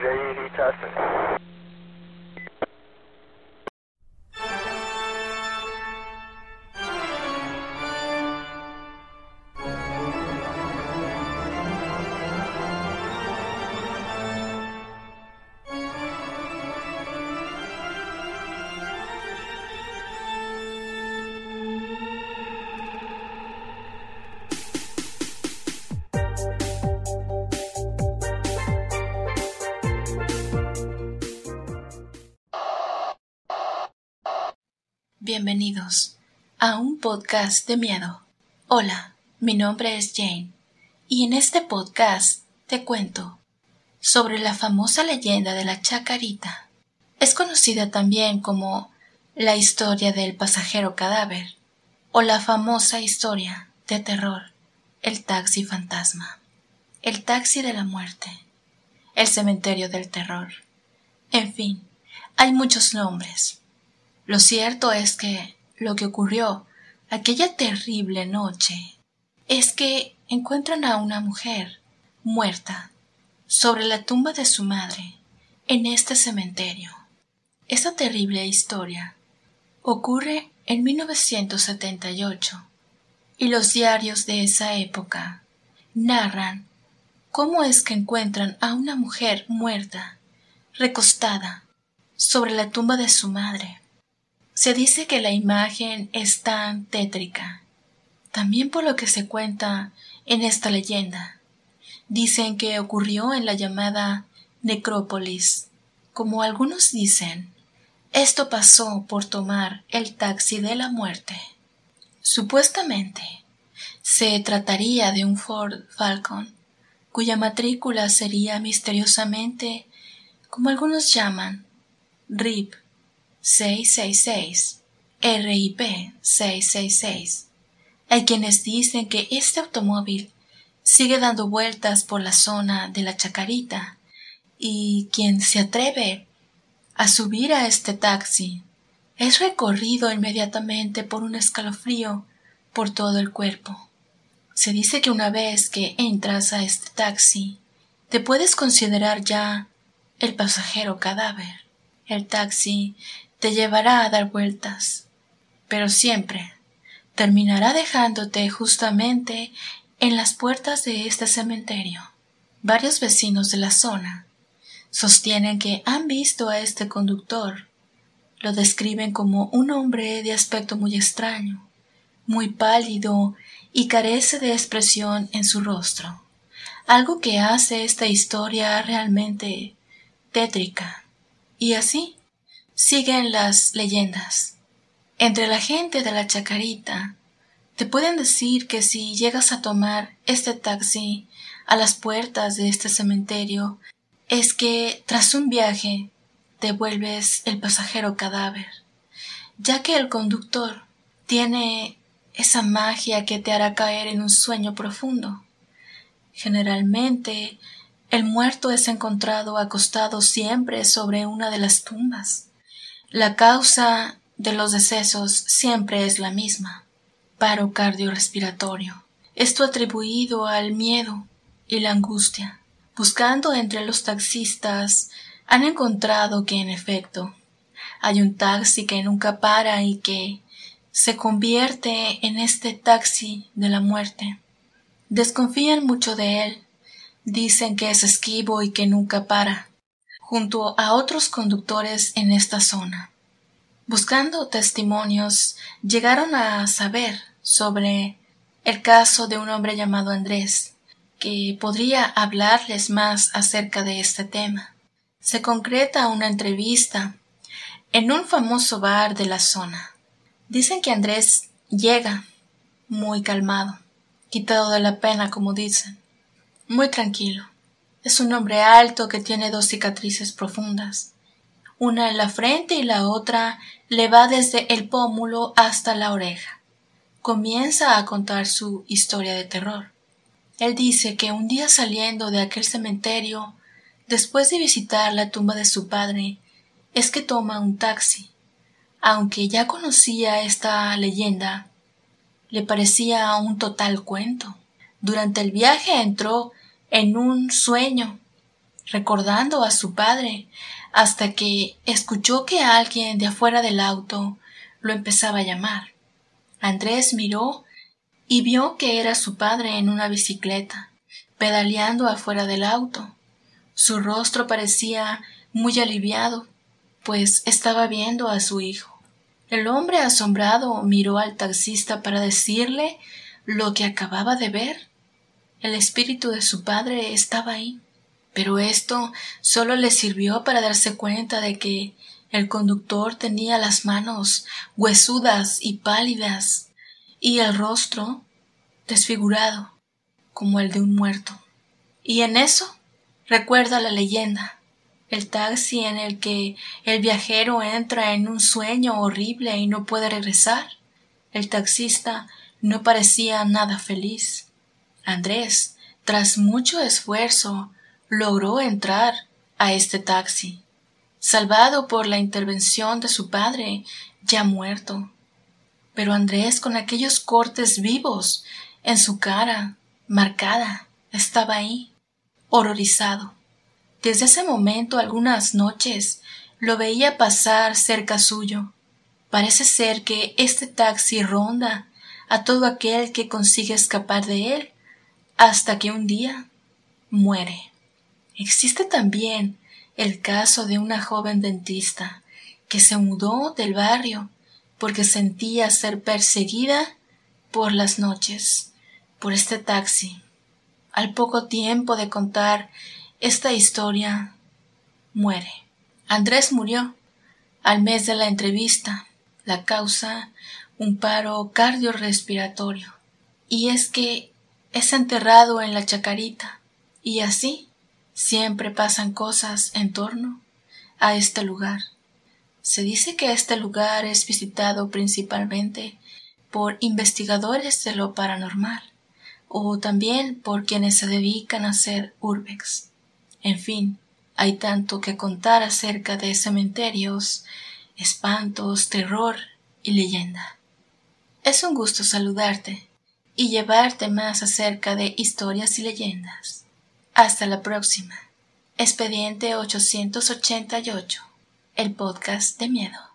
J.E. Tustin. Bienvenidos a un podcast de miedo. Hola, mi nombre es Jane y en este podcast te cuento sobre la famosa leyenda de la chacarita. Es conocida también como la historia del pasajero cadáver o la famosa historia de terror, el taxi fantasma, el taxi de la muerte, el cementerio del terror. En fin, hay muchos nombres lo cierto es que lo que ocurrió aquella terrible noche es que encuentran a una mujer muerta sobre la tumba de su madre en este cementerio. Esta terrible historia ocurre en 1978 y los diarios de esa época narran cómo es que encuentran a una mujer muerta recostada sobre la tumba de su madre. Se dice que la imagen es tan tétrica, también por lo que se cuenta en esta leyenda. Dicen que ocurrió en la llamada necrópolis. Como algunos dicen, esto pasó por tomar el taxi de la muerte. Supuestamente, se trataría de un Ford Falcon, cuya matrícula sería misteriosamente, como algunos llaman, RIP 666, RIP 666. Hay quienes dicen que este automóvil sigue dando vueltas por la zona de la Chacarita y quien se atreve a subir a este taxi es recorrido inmediatamente por un escalofrío por todo el cuerpo. Se dice que una vez que entras a este taxi, te puedes considerar ya el pasajero cadáver. El taxi te llevará a dar vueltas, pero siempre terminará dejándote justamente en las puertas de este cementerio. Varios vecinos de la zona sostienen que han visto a este conductor. Lo describen como un hombre de aspecto muy extraño, muy pálido y carece de expresión en su rostro, algo que hace esta historia realmente tétrica. Y así, siguen las leyendas. Entre la gente de la chacarita te pueden decir que si llegas a tomar este taxi a las puertas de este cementerio es que tras un viaje te vuelves el pasajero cadáver, ya que el conductor tiene esa magia que te hará caer en un sueño profundo. Generalmente el muerto es encontrado acostado siempre sobre una de las tumbas. La causa de los decesos siempre es la misma, paro cardiorrespiratorio. Esto atribuido al miedo y la angustia. Buscando entre los taxistas, han encontrado que en efecto hay un taxi que nunca para y que se convierte en este taxi de la muerte. Desconfían mucho de él, dicen que es esquivo y que nunca para junto a otros conductores en esta zona. Buscando testimonios, llegaron a saber sobre el caso de un hombre llamado Andrés, que podría hablarles más acerca de este tema. Se concreta una entrevista en un famoso bar de la zona. Dicen que Andrés llega muy calmado, quitado de la pena, como dicen, muy tranquilo. Es un hombre alto que tiene dos cicatrices profundas, una en la frente y la otra le va desde el pómulo hasta la oreja. Comienza a contar su historia de terror. Él dice que un día saliendo de aquel cementerio, después de visitar la tumba de su padre, es que toma un taxi. Aunque ya conocía esta leyenda, le parecía un total cuento. Durante el viaje entró en un sueño. recordando a su padre, hasta que escuchó que alguien de afuera del auto lo empezaba a llamar. Andrés miró y vio que era su padre en una bicicleta, pedaleando afuera del auto. Su rostro parecía muy aliviado, pues estaba viendo a su hijo. El hombre asombrado miró al taxista para decirle lo que acababa de ver. El espíritu de su padre estaba ahí. Pero esto solo le sirvió para darse cuenta de que el conductor tenía las manos huesudas y pálidas y el rostro desfigurado como el de un muerto. Y en eso recuerda la leyenda, el taxi en el que el viajero entra en un sueño horrible y no puede regresar. El taxista no parecía nada feliz. Andrés, tras mucho esfuerzo, logró entrar a este taxi, salvado por la intervención de su padre, ya muerto. Pero Andrés, con aquellos cortes vivos en su cara, marcada, estaba ahí, horrorizado. Desde ese momento algunas noches lo veía pasar cerca suyo. Parece ser que este taxi ronda a todo aquel que consigue escapar de él hasta que un día muere. Existe también el caso de una joven dentista que se mudó del barrio porque sentía ser perseguida por las noches por este taxi. Al poco tiempo de contar esta historia, muere. Andrés murió al mes de la entrevista. La causa, un paro cardiorrespiratorio. Y es que es enterrado en la chacarita. Y así Siempre pasan cosas en torno a este lugar. Se dice que este lugar es visitado principalmente por investigadores de lo paranormal o también por quienes se dedican a hacer urbex. En fin, hay tanto que contar acerca de cementerios, espantos, terror y leyenda. Es un gusto saludarte y llevarte más acerca de historias y leyendas. Hasta la próxima. Expediente 888, el podcast de miedo.